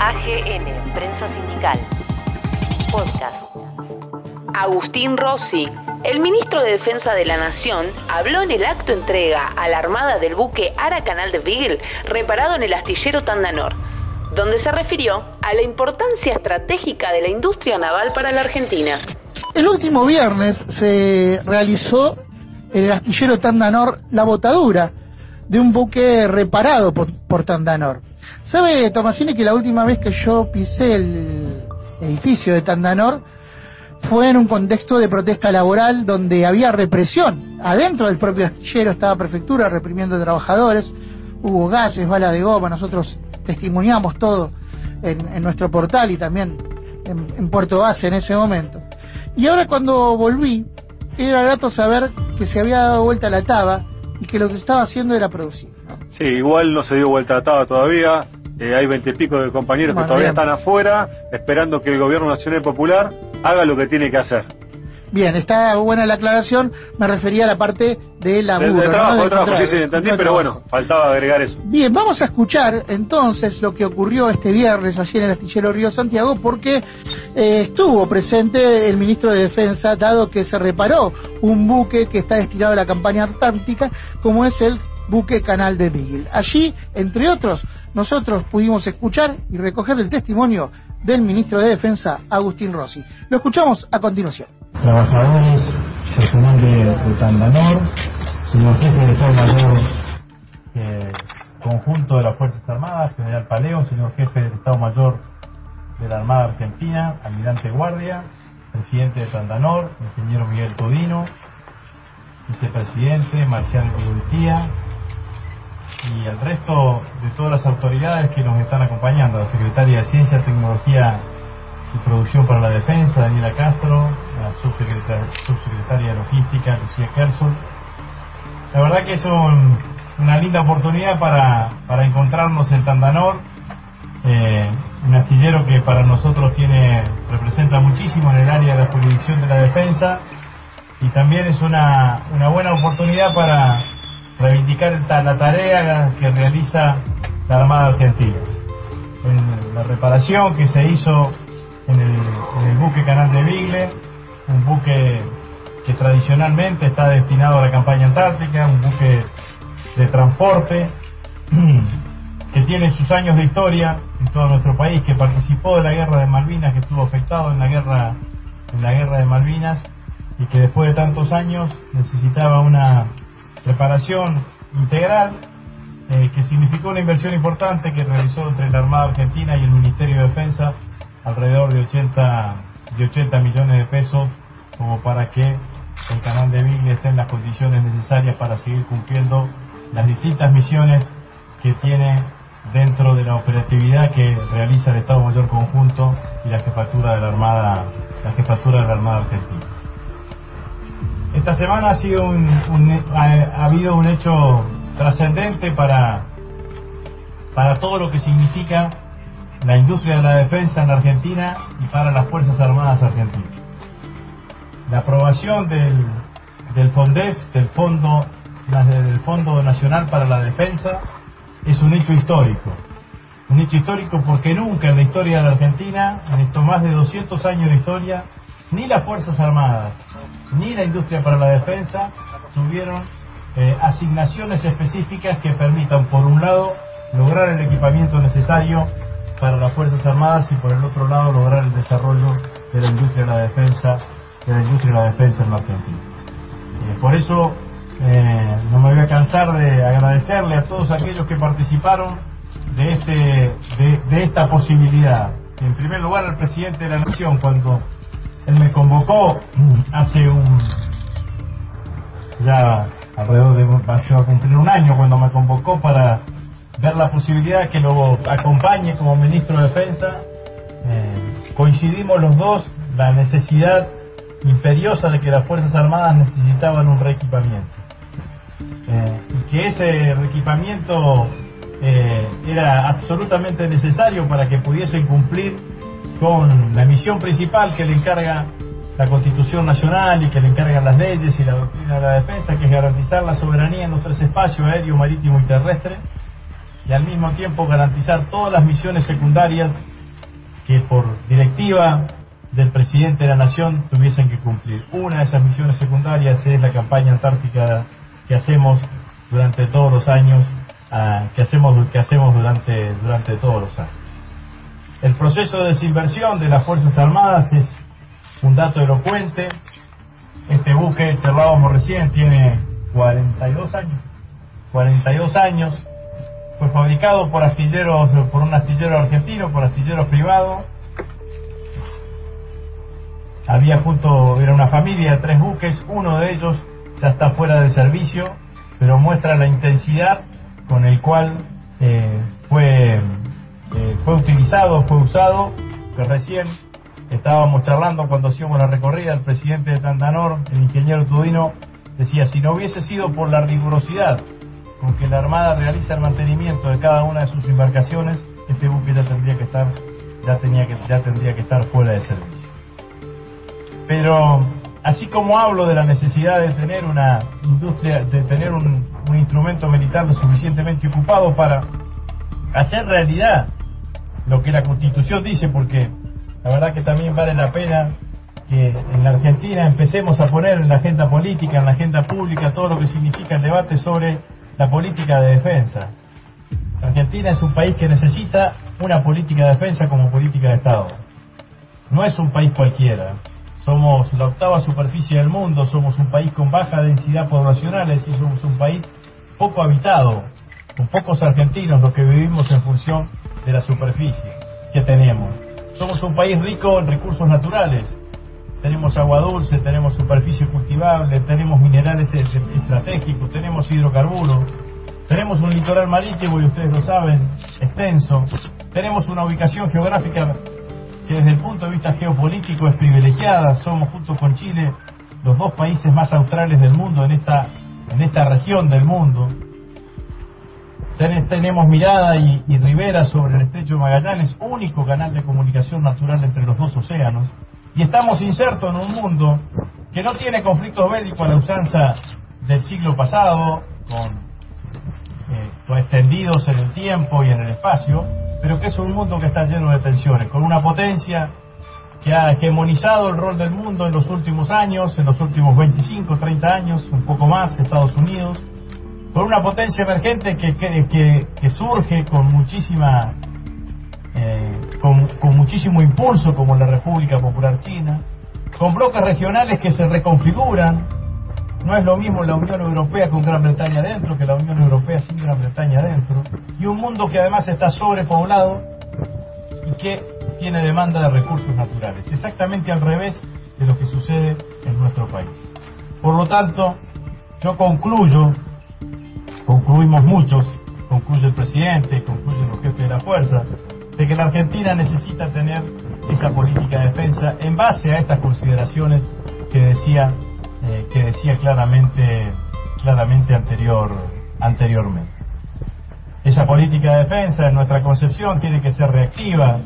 AGN, Prensa Sindical. Podcast. Agustín Rossi, el ministro de Defensa de la Nación, habló en el acto entrega a la armada del buque Ara Canal de Beagle reparado en el astillero Tandanor, donde se refirió a la importancia estratégica de la industria naval para la Argentina. El último viernes se realizó en el astillero Tandanor la botadura de un buque reparado por, por Tandanor. ¿Sabe, Tomasini, que la última vez que yo pisé el edificio de Tandanor fue en un contexto de protesta laboral donde había represión? Adentro del propio astillero estaba prefectura reprimiendo trabajadores, hubo gases, balas de goma, nosotros testimoniamos todo en, en nuestro portal y también en, Puerto Base en ese momento. Y ahora cuando volví, era grato saber que se había dado vuelta la taba y que lo que estaba haciendo era producir. Sí, igual no se dio vuelta a taba todavía. Eh, hay veintipico de compañeros Bueno, que todavía bien. están afuera, esperando que el gobierno nacional y popular haga lo que tiene que hacer. Bien, está buena la aclaración, me refería a la parte de De, laburo. de ¿no? trabajo, de trabajo, sí, sí, entendí, pero bueno, faltaba agregar eso. Bien, vamos a escuchar entonces lo que ocurrió este viernes allí en el astillero Río Santiago porque eh, estuvo presente el ministro de Defensa dado que se reparó un buque que está destinado a la campaña antártica como es el buque Canal de Beagle. Allí, entre otros, nosotros pudimos escuchar y recoger el testimonio del ministro de Defensa, Agustín Rossi. Lo escuchamos a continuación. trabajadores, personal de, Tandanor, señor jefe de Estado Mayor eh, conjunto de las Fuerzas Armadas, general Paleo, señor jefe del Estado Mayor de la Armada Argentina, almirante Guardia, presidente de Tandanor, ingeniero Miguel Todino, vicepresidente Marcial Gurutía y el resto de todas las autoridades que nos están acompañando, la secretaria de Ciencia, Tecnología y Producción para la Defensa, Daniela Castro, la subsecretaria, subsecretaria de Logística, Lucía Kersol. La verdad que es un- una linda oportunidad para, para encontrarnos en Tandanor, eh, un astillero que para nosotros tiene representa muchísimo en el área de la jurisdicción de la defensa y también es una, una buena oportunidad para reivindicar la tarea que realiza la Armada Argentina. En la reparación que se hizo en el, en el buque Canal de Vigle, un buque que tradicionalmente está destinado a la campaña antártica, un buque de transporte que tiene sus años de historia en todo nuestro país, que participó de la guerra de Malvinas, que estuvo afectado en la guerra, en la guerra de Malvinas y que después de tantos años necesitaba una reparación integral eh, que significó una inversión importante que realizó entre la Armada Argentina y el Ministerio de Defensa alrededor de 80, de 80 millones de pesos como para que el canal de Vigle esté en las condiciones necesarias para seguir cumpliendo las distintas misiones que tiene dentro de la operatividad que realiza el Estado Mayor Conjunto y la jefatura de la Armada, la jefatura de la Armada Argentina. Esta semana ha sido un, ha, ha habido un hecho trascendente para, para todo lo que significa la industria de la defensa en Argentina y para las Fuerzas Armadas argentinas. La aprobación del, del FONDEF, del Fondo, del Fondo Nacional para la Defensa, es un hecho histórico. Un hecho histórico porque nunca en la historia de la Argentina, en estos más de 200 años de historia, ni las Fuerzas Armadas, ni la industria para la defensa tuvieron eh, asignaciones específicas que permitan, por un lado, lograr el equipamiento necesario para las Fuerzas Armadas y por el otro lado lograr el desarrollo de la industria de la defensa, de la industria de la defensa en la Argentina. Eh, por eso eh, no me voy a cansar de agradecerle a todos aquellos que participaron de, este, de, de esta posibilidad. En primer lugar al presidente de la Nación cuando él me convocó hace un ya alrededor de a cumplir un año cuando me convocó para ver la posibilidad que lo acompañe como ministro de Defensa. Eh, coincidimos los dos la necesidad imperiosa de que las Fuerzas Armadas necesitaban un reequipamiento. Eh, y que ese reequipamiento eh, era absolutamente necesario para que pudiesen cumplir con la misión principal que le encarga la Constitución Nacional y que le encargan las leyes y la doctrina de la defensa, que es garantizar la soberanía en los tres espacios aéreo, marítimo y terrestre, y al mismo tiempo garantizar todas las misiones secundarias que por directiva del presidente de la nación tuviesen que cumplir. Una de esas misiones secundarias es la campaña antártica que hacemos durante todos los años, ah, que hacemos que hacemos durante durante todos los años. El proceso de desinversión de las Fuerzas Armadas es un dato elocuente. Este buque, charlábamos recién, tiene 42 años. 42 años. Fue fabricado por astilleros, por un astillero argentino, por astilleros privados. Había junto, era una familia tres buques, uno de ellos ya está fuera de servicio, pero muestra la intensidad con el cual eh, fue, eh, fue utilizado, fue usado, que recién estábamos charlando cuando hacíamos la recorrida, el presidente de Tandanor, el ingeniero Tudino, decía, si no hubiese sido por la rigurosidad con que la Armada realiza el mantenimiento de cada una de sus embarcaciones, este buque ya tendría que estar, ya tenía que, ya tendría que estar fuera de servicio. Pero así como hablo de la necesidad de tener una industria, de tener un, un instrumento militar lo suficientemente ocupado para hacer realidad lo que la Constitución dice, porque la verdad que también vale la pena que en la Argentina empecemos a poner en la agenda política, en la agenda pública, todo lo que significa el debate sobre la política de defensa. Argentina es un país que necesita una política de defensa como política de Estado. No es un país cualquiera. Somos la octava superficie del mundo, somos un país con baja densidad poblacional, es decir, somos un país poco habitado, con pocos argentinos los que vivimos en función de la superficie que tenemos. Somos un país rico en recursos naturales, tenemos agua dulce, tenemos superficie cultivable, tenemos minerales estratégicos, tenemos hidrocarburos, tenemos un litoral marítimo, y ustedes lo saben, extenso, tenemos una ubicación geográfica que desde el punto de vista geopolítico es privilegiada, somos junto con Chile los dos países más australes del mundo en esta, en esta región del mundo. Tenemos mirada y, y sobre el estrecho de Magallanes, único canal de comunicación natural entre los dos océanos, y estamos insertos en un mundo que no tiene conflictos bélicos a la usanza del siglo pasado, con, eh, extendidos en el tiempo y en el espacio, pero que es un mundo que está lleno de tensiones, con una potencia que ha hegemonizado el rol del mundo en los últimos años, en los últimos 25, 30 años, un poco más, Estados Unidos, con una potencia emergente que, que, que, que surge con muchísima eh, con, con, muchísimo impulso como la República Popular China, con bloques regionales que se reconfiguran. No es lo mismo la Unión Europea con Gran Bretaña adentro que la Unión Europea sin Gran Bretaña adentro. Y un mundo que además está sobrepoblado y que tiene demanda de recursos naturales. Exactamente al revés de lo que sucede en nuestro país. Por lo tanto, yo concluyo, concluimos muchos, concluye el presidente, concluyen los jefes de la fuerza, de que la Argentina necesita tener esa política de defensa en base a estas consideraciones que decía eh, que decía claramente claramente anterior anteriormente. Esa política de defensa en nuestra concepción tiene que ser reactiva.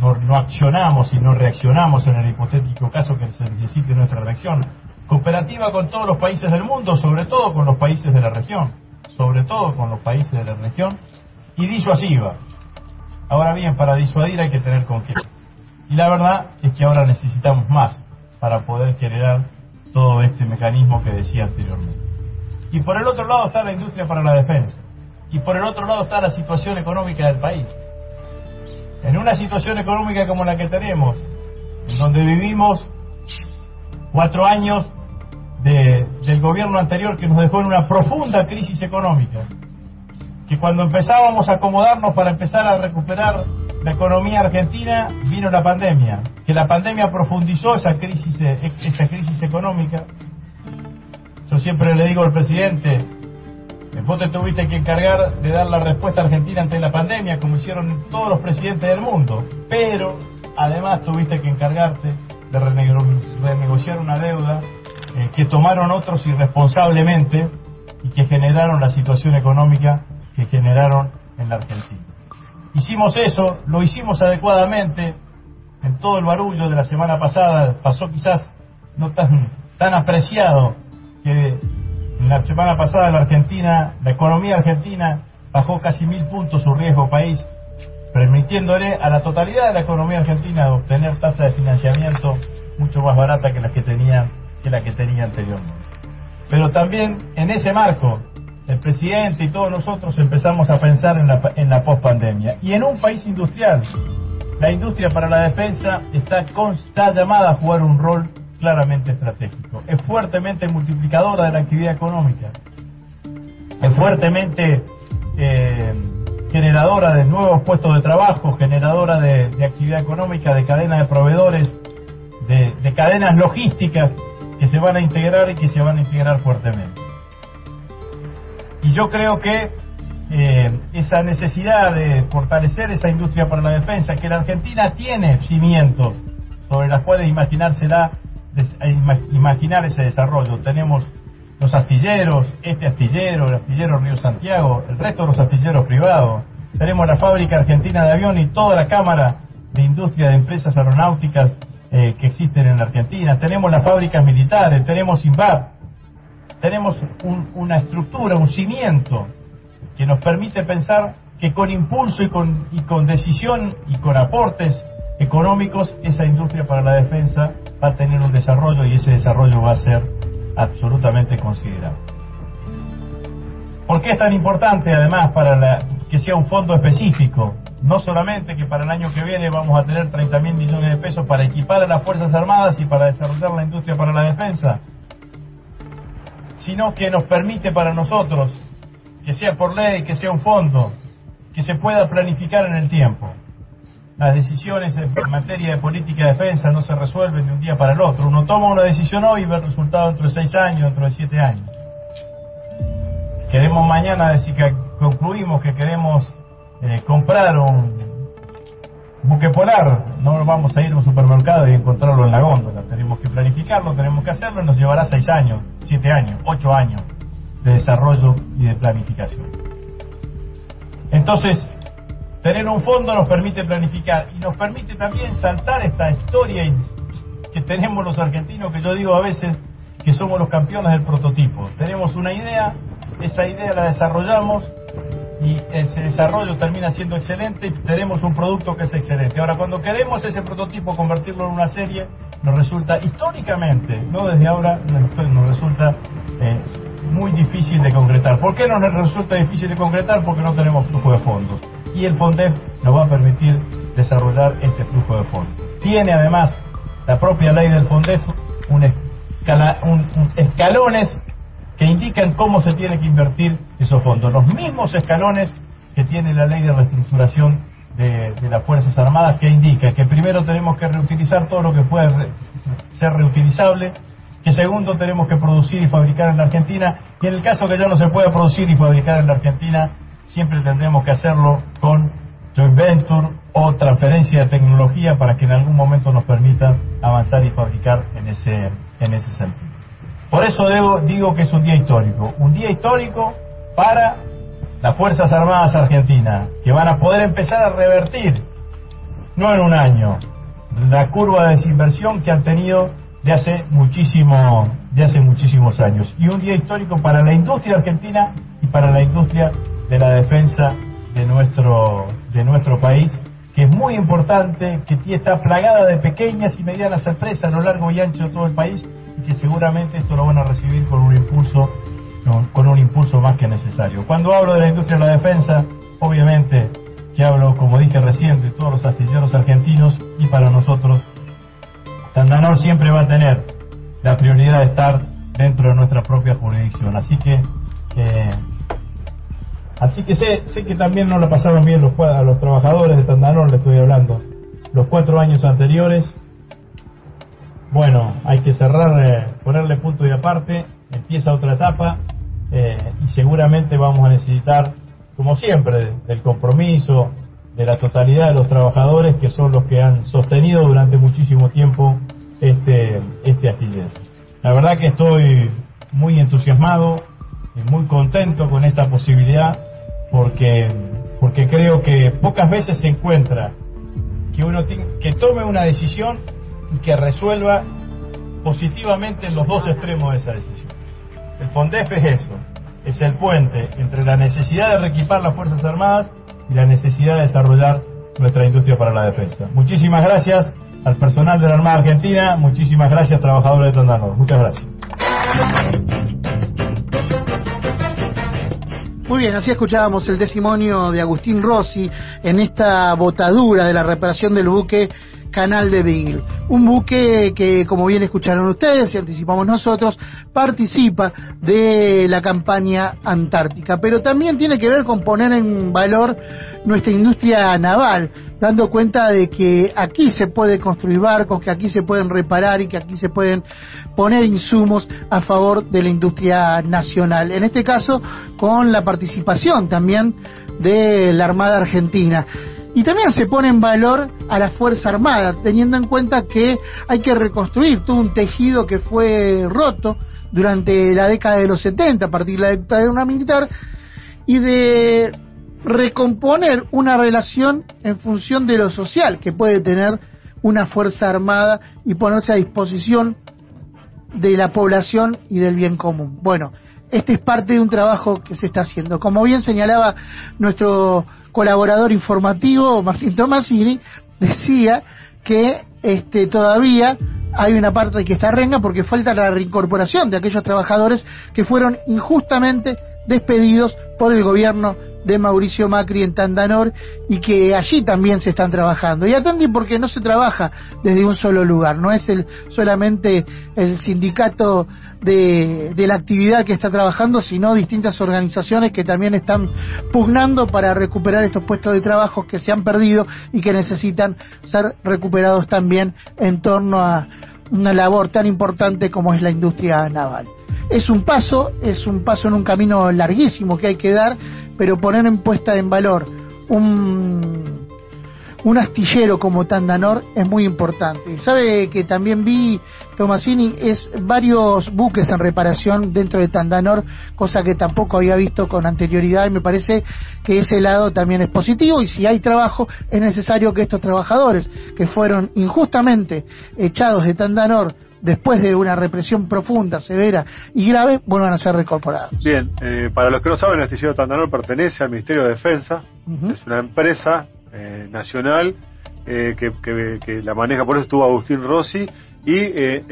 No, no accionamos y no reaccionamos en el hipotético caso que se necesite nuestra reacción. Cooperativa con todos los países del mundo, sobre todo con los países de la región, sobre todo con los países de la región, y disuasiva Ahora bien, para disuadir hay que tener confianza. Y la verdad es que ahora necesitamos más para poder generar todo este mecanismo que decía anteriormente. Y por el otro lado está la industria para la defensa. Y por el otro lado está la situación económica del país. En una situación económica como la que tenemos, en donde vivimos cuatro años de, del gobierno anterior que nos dejó en una profunda crisis económica, que cuando empezábamos a acomodarnos para empezar a recuperar la economía argentina, vino la pandemia, que la pandemia profundizó esa crisis, esa crisis económica. Yo siempre le digo al presidente, vos te tuviste que encargar de dar la respuesta argentina ante la pandemia, como hicieron todos los presidentes del mundo, pero además tuviste que encargarte de renegociar una deuda que tomaron otros irresponsablemente y que generaron la situación económica que generaron en la Argentina. Hicimos eso, lo hicimos adecuadamente, en todo el barullo de la semana pasada pasó quizás no tan, tan apreciado que en la semana pasada la Argentina, la economía argentina bajó casi mil puntos su riesgo país, permitiéndole a la totalidad de la economía argentina obtener tasa de financiamiento mucho más barata que la que tenía, que la que tenía anteriormente. Pero también en ese marco, el presidente y todos nosotros empezamos a pensar en la, en la pospandemia. Y en un país industrial, la industria para la defensa está, está llamada a jugar un rol claramente estratégico. Es fuertemente multiplicadora de la actividad económica. Es fuertemente eh, generadora de nuevos puestos de trabajo, generadora de, de actividad económica, de cadena de proveedores, de, cadenas logísticas que se van a integrar y que se van a integrar fuertemente. Y yo creo que eh, esa necesidad de fortalecer esa industria para la defensa, que la Argentina tiene cimientos sobre las cuales imaginársela, imaginar ese desarrollo. Tenemos los astilleros, este astillero, el astillero Río Santiago, el resto de los astilleros privados. Tenemos la fábrica argentina de avión y toda la cámara de industria de empresas aeronáuticas eh, que existen en Argentina. Tenemos las fábricas militares, tenemos INVAP, tenemos un, una estructura, un cimiento que nos permite pensar que con impulso y con, y con decisión y con aportes económicos, esa industria para la defensa va a tener un desarrollo y ese desarrollo va a ser absolutamente considerado. ¿Por qué es tan importante además para la, que sea un fondo específico? No solamente que para el año que viene vamos a tener 30 mil millones de pesos para equipar a las Fuerzas Armadas y para desarrollar la industria para la defensa, sino que nos permite para nosotros, que sea por ley, que sea un fondo, que se pueda planificar en el tiempo. Las decisiones en materia de política de defensa no se resuelven de un día para el otro. Uno toma una decisión hoy y ve el resultado dentro de seis años, dentro de siete años. Queremos mañana decir que concluimos que queremos eh, comprar un buque polar, no vamos a ir a un supermercado y encontrarlo en la góndola. Tenemos que planificarlo, tenemos que hacerlo y nos llevará seis años, siete años, ocho años de desarrollo y de planificación. Entonces, tener un fondo nos permite planificar y nos permite también saltar esta historia que tenemos los argentinos, que yo digo a veces que somos los campeones del prototipo. Tenemos una idea, esa idea la desarrollamos y ese desarrollo termina siendo excelente y tenemos un producto que es excelente. Ahora, cuando queremos ese prototipo convertirlo en una serie, nos resulta históricamente, no desde ahora, nos resulta eh, muy difícil de concretar. ¿Por qué nos resulta difícil de concretar? Porque no tenemos flujo de fondos. Y el FONDEF nos va a permitir desarrollar este flujo de fondos. Tiene además la propia ley del FONDEF un escalones que indican cómo se tiene que invertir esos fondos. Los mismos escalones que tiene la ley de reestructuración de, de, las Fuerzas Armadas, que indica que primero tenemos que reutilizar todo lo que puede re, ser reutilizable, que segundo tenemos que producir y fabricar en la Argentina, y en el caso que ya no se pueda producir y fabricar en la Argentina, siempre tendremos que hacerlo con joint venture o transferencia de tecnología para que en algún momento nos permita avanzar y fabricar en ese, en ese sentido. Por eso debo, digo que es un día histórico, un día histórico para las Fuerzas Armadas Argentinas, que van a poder empezar a revertir, no en un año, la curva de desinversión que han tenido de hace muchísimo, de hace muchísimos años. Y un día histórico para la industria argentina y para la industria de la defensa de nuestro, de nuestro país, que es muy importante, que está plagada de pequeñas y medianas empresas a lo largo y ancho de todo el país y que seguramente esto lo van a recibir con un impulso con un impulso más que necesario. Cuando hablo de la industria de la defensa, obviamente que hablo, como dije recién, de todos los astilleros argentinos y para nosotros, Tandanor siempre va a tener la prioridad de estar dentro de nuestra propia jurisdicción. Así que, eh, así que sé, sé que también no lo pasaron bien los, a los trabajadores de Tandanor, le estoy hablando, los cuatro años anteriores. Bueno, hay que cerrar, eh, ponerle punto y aparte, empieza otra etapa eh, y seguramente vamos a necesitar, como siempre, del compromiso de la totalidad de los trabajadores que son los que han sostenido durante muchísimo tiempo este, este astillero. La verdad que estoy muy entusiasmado y muy contento con esta posibilidad porque, porque creo que pocas veces se encuentra que uno que tome una decisión y que resuelva positivamente en los dos extremos de esa decisión. El FONDEF es eso, es el puente entre la necesidad de reequipar las Fuerzas Armadas y la necesidad de desarrollar nuestra industria para la defensa. Muchísimas gracias al personal de la Armada Argentina, muchísimas gracias trabajadores de Tandanor. Muchas gracias. Muy bien, así escuchábamos el testimonio de Agustín Rossi en esta botadura de la reparación del buque Canal de Beagle. Un buque que, como bien escucharon ustedes y anticipamos nosotros, participa de la campaña antártica, pero también tiene que ver con poner en valor nuestra industria naval, dando cuenta de que aquí se puede construir barcos, que aquí se pueden reparar y que aquí se pueden poner insumos a favor de la industria nacional. En este caso, con la participación también de la Armada Argentina. Y también se pone en valor a la Fuerza Armada, teniendo en cuenta que hay que reconstruir todo un tejido que fue roto durante la década de los 70, a partir de la dictadura militar, y de recomponer una relación en función de lo social que puede tener una Fuerza Armada y ponerse a disposición de la población y del bien común. Bueno, este es parte de un trabajo que se está haciendo. Como bien señalaba nuestro colaborador informativo, Martín Tomasini, decía que este, todavía hay una parte que está renga porque falta la reincorporación de aquellos trabajadores que fueron injustamente despedidos por el gobierno de Mauricio Macri en Tandanor y que allí también se están trabajando. Y atendí porque no se trabaja desde un solo lugar, no es el solamente el sindicato de, de la actividad que está trabajando, sino distintas organizaciones que también están pugnando para recuperar estos puestos de trabajo que se han perdido y que necesitan ser recuperados también en torno a una labor tan importante como es la industria naval. Es un paso, es un paso en un camino larguísimo que hay que dar, pero poner en puesta en valor un, un astillero como Tandanor es muy importante. Sabe que también vi, Tomasini, es varios buques en reparación dentro de Tandanor, cosa que tampoco había visto con anterioridad y me parece que ese lado también es positivo y si hay trabajo es necesario que estos trabajadores que fueron injustamente echados de Tandanor después de una represión profunda, severa y grave, vuelvan a ser reincorporados. Bien, eh, para los que no saben, el astillero Tandanor pertenece al Ministerio de Defensa, es una empresa eh, nacional eh, que, que- que la maneja, por eso estuvo Agustín Rossi, y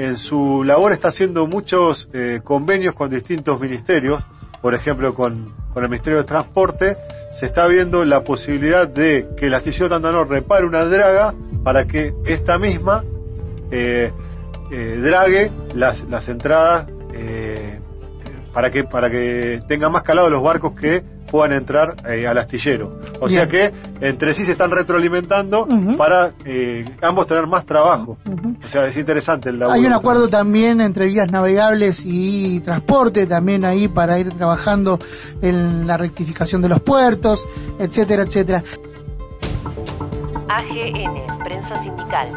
en su labor está haciendo muchos convenios con distintos ministerios, por ejemplo con, con el Ministerio de Transporte, se está viendo la posibilidad de que el astillero Tandanor repare una draga para que esta misma eh, eh, drague las, las entradas eh, para que para que tengan más calado los barcos que puedan entrar eh, al astillero. O sea que entre sí se están retroalimentando para eh, ambos tener más trabajo. O sea, es interesante el laburo. Hay un acuerdo también entre vías navegables y transporte, también ahí para ir trabajando en la rectificación de los puertos, etcétera, etcétera. AGN, Prensa Sindical.